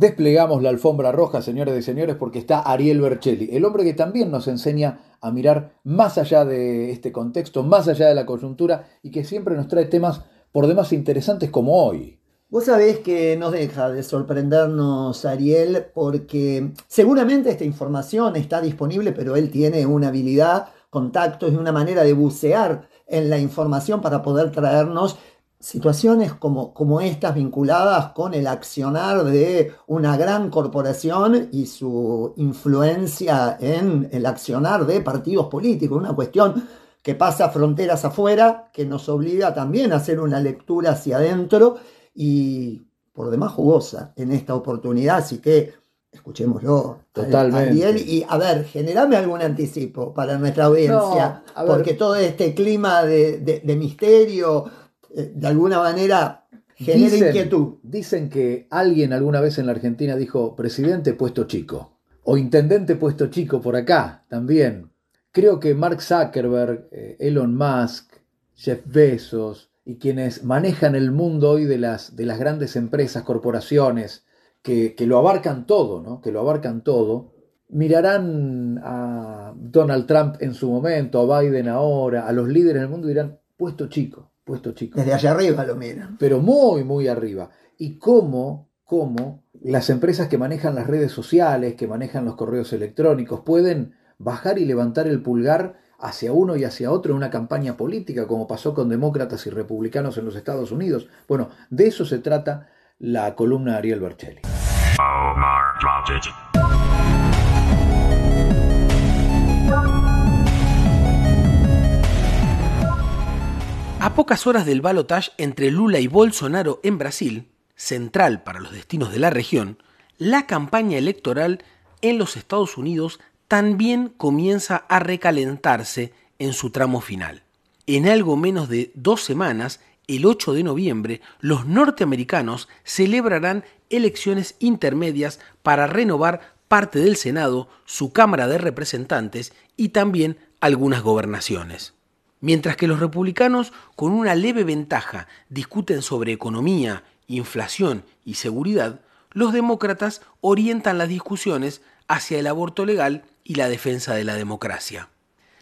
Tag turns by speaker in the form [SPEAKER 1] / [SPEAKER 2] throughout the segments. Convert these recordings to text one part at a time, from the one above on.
[SPEAKER 1] Desplegamos la alfombra roja, señores y señores, porque está Ariel Bercelli, el hombre que también nos enseña a mirar más allá de este contexto, más allá de la coyuntura y que siempre nos trae temas por demás interesantes como hoy.
[SPEAKER 2] Vos sabés que no deja de sorprendernos Ariel porque seguramente esta información está disponible, pero él tiene una habilidad, contactos y una manera de bucear en la información para poder traernos situaciones como, como estas vinculadas con el accionar de una gran corporación y su influencia en el accionar de partidos políticos, una cuestión que pasa fronteras afuera, que nos obliga también a hacer una lectura hacia adentro y por demás jugosa en esta oportunidad, así que escuchémoslo.
[SPEAKER 1] Totalmente.
[SPEAKER 2] y a ver, generame algún anticipo para nuestra audiencia, porque todo este clima de misterio, eh, de alguna manera genera inquietud.
[SPEAKER 1] Dicen que alguien alguna vez en la Argentina dijo presidente puesto chico o intendente puesto chico por acá también. Creo que Mark Zuckerberg, eh, Elon Musk, Jeff Bezos y quienes manejan el mundo hoy de las, de las grandes empresas, corporaciones, que, que lo abarcan todo, ¿no? que lo abarcan todo, mirarán a Donald Trump en su momento, a Biden ahora, a los líderes del mundo y dirán, puesto chico puesto chico.
[SPEAKER 2] Desde allá arriba lo miran.
[SPEAKER 1] Pero muy, muy arriba. Y cómo, cómo las empresas que manejan las redes sociales, que manejan los correos electrónicos, pueden bajar y levantar el pulgar hacia uno y hacia otro en una campaña política, como pasó con demócratas y republicanos en los Estados Unidos. Bueno, de eso se trata la columna de Ariel Bercelli.
[SPEAKER 3] Pocas horas del balotaje entre Lula y Bolsonaro en Brasil, central para los destinos de la región, la campaña electoral en los Estados Unidos también comienza a recalentarse en su tramo final. En algo menos de dos semanas, el 8 de noviembre, los norteamericanos celebrarán elecciones intermedias para renovar parte del Senado, su Cámara de Representantes y también algunas gobernaciones. Mientras que los republicanos, con una leve ventaja, discuten sobre economía, inflación y seguridad, los demócratas orientan las discusiones hacia el aborto legal y la defensa de la democracia.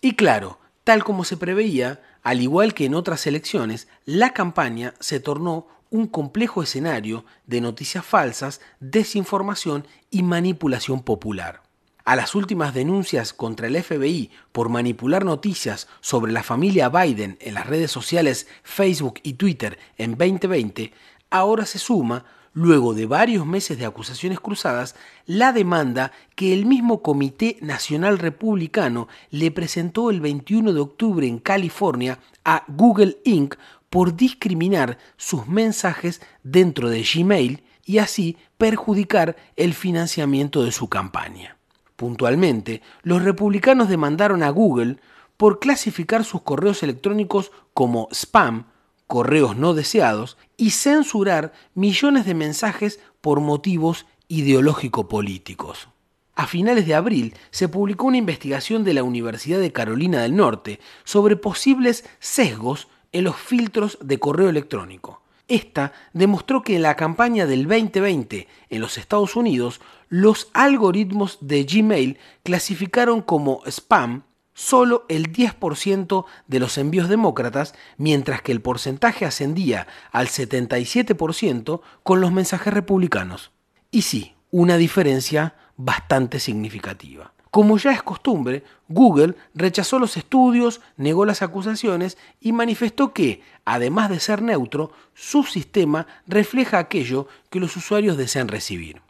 [SPEAKER 3] Y claro, tal como se preveía, al igual que en otras elecciones, la campaña se tornó un complejo escenario de noticias falsas, desinformación y manipulación popular a las últimas denuncias contra el FBI por manipular noticias sobre la familia Biden en las redes sociales Facebook y Twitter en 2020, ahora se suma, luego de varios meses de acusaciones cruzadas, la demanda que el mismo Comité Nacional Republicano le presentó el 21 de octubre en California a Google Inc. por discriminar sus mensajes dentro de Gmail y así perjudicar el financiamiento de su campaña. Puntualmente, los republicanos demandaron a Google por clasificar sus correos electrónicos como spam, correos no deseados, y censurar millones de mensajes por motivos ideológico-políticos. A finales de abril se publicó una investigación de la Universidad de Carolina del Norte sobre posibles sesgos en los filtros de correo electrónico. Esta demostró que en la campaña del 2020 en los Estados Unidos, los algoritmos de Gmail clasificaron como spam solo el 10% de los envíos demócratas, mientras que el porcentaje ascendía al 77% con los mensajes republicanos. Y sí, una diferencia bastante significativa. Como ya es costumbre, Google rechazó los estudios, negó las acusaciones y manifestó que, además de ser neutro, su sistema refleja aquello que los usuarios desean recibir.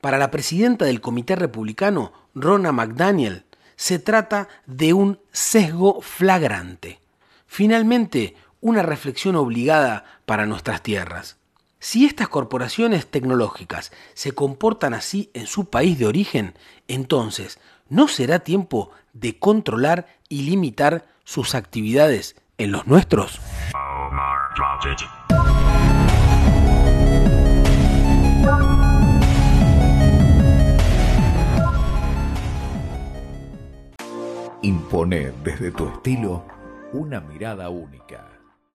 [SPEAKER 3] Para la presidenta del Comité Republicano, Ronna McDaniel, se trata de un sesgo flagrante. Finalmente, una reflexión obligada para nuestras tierras. Si estas corporaciones tecnológicas se comportan así en su país de origen, entonces ¿no será tiempo de controlar y limitar sus actividades en los nuestros?
[SPEAKER 4] Impone desde tu estilo una mirada única.